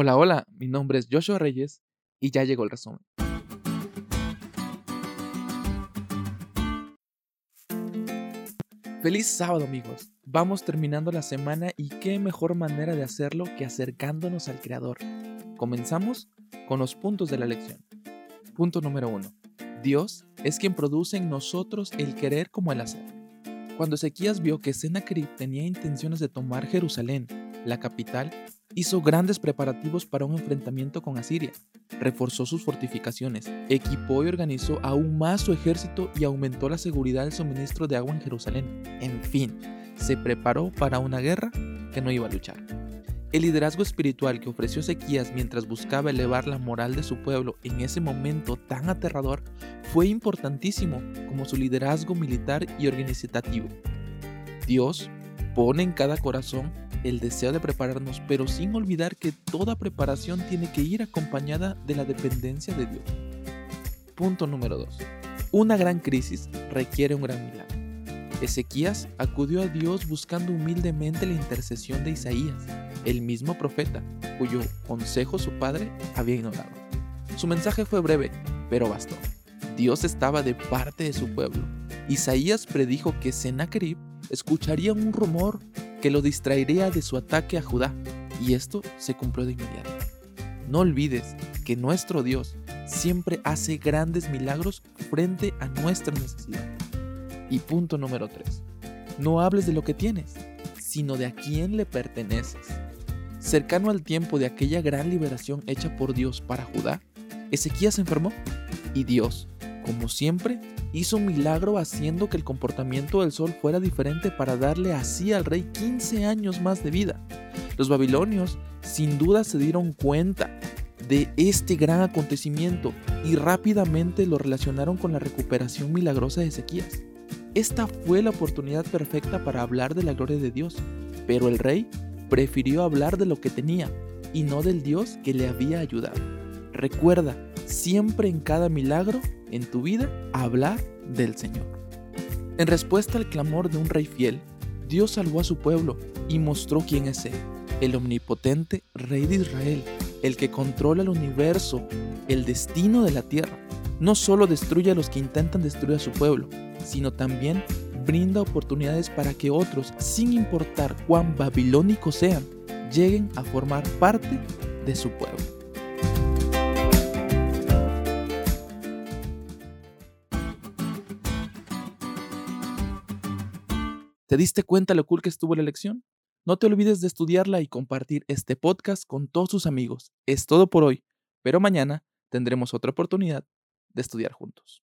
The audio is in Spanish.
Hola, hola, mi nombre es Joshua Reyes y ya llegó el resumen. Feliz sábado amigos, vamos terminando la semana y qué mejor manera de hacerlo que acercándonos al Creador. Comenzamos con los puntos de la lección. Punto número 1. Dios es quien produce en nosotros el querer como el hacer. Cuando Ezequías vio que Sennacherib tenía intenciones de tomar Jerusalén, la capital, hizo grandes preparativos para un enfrentamiento con Asiria, reforzó sus fortificaciones, equipó y organizó aún más su ejército y aumentó la seguridad del suministro de agua en Jerusalén. En fin, se preparó para una guerra que no iba a luchar. El liderazgo espiritual que ofreció Ezequías mientras buscaba elevar la moral de su pueblo en ese momento tan aterrador fue importantísimo como su liderazgo militar y organizativo. Dios pone en cada corazón el deseo de prepararnos, pero sin olvidar que toda preparación tiene que ir acompañada de la dependencia de Dios. Punto número 2. Una gran crisis requiere un gran milagro. Ezequías acudió a Dios buscando humildemente la intercesión de Isaías, el mismo profeta, cuyo consejo su padre había ignorado. Su mensaje fue breve, pero bastó. Dios estaba de parte de su pueblo. Isaías predijo que Sennacherib escucharía un rumor que lo distraería de su ataque a Judá, y esto se cumplió de inmediato. No olvides que nuestro Dios siempre hace grandes milagros frente a nuestra necesidad. Y punto número 3. No hables de lo que tienes, sino de a quién le perteneces. Cercano al tiempo de aquella gran liberación hecha por Dios para Judá, Ezequías se enfermó y Dios, como siempre, hizo un milagro haciendo que el comportamiento del sol fuera diferente para darle así al rey 15 años más de vida. Los babilonios sin duda se dieron cuenta de este gran acontecimiento y rápidamente lo relacionaron con la recuperación milagrosa de Ezequías. Esta fue la oportunidad perfecta para hablar de la gloria de Dios, pero el rey prefirió hablar de lo que tenía y no del Dios que le había ayudado. Recuerda, siempre en cada milagro en tu vida hablar del Señor. En respuesta al clamor de un rey fiel, Dios salvó a su pueblo y mostró quién es Él, el omnipotente Rey de Israel, el que controla el universo, el destino de la tierra. No solo destruye a los que intentan destruir a su pueblo, sino también brinda oportunidades para que otros, sin importar cuán babilónicos sean, lleguen a formar parte de su pueblo. ¿Te diste cuenta lo cool que estuvo la lección? No te olvides de estudiarla y compartir este podcast con todos tus amigos. Es todo por hoy, pero mañana tendremos otra oportunidad de estudiar juntos.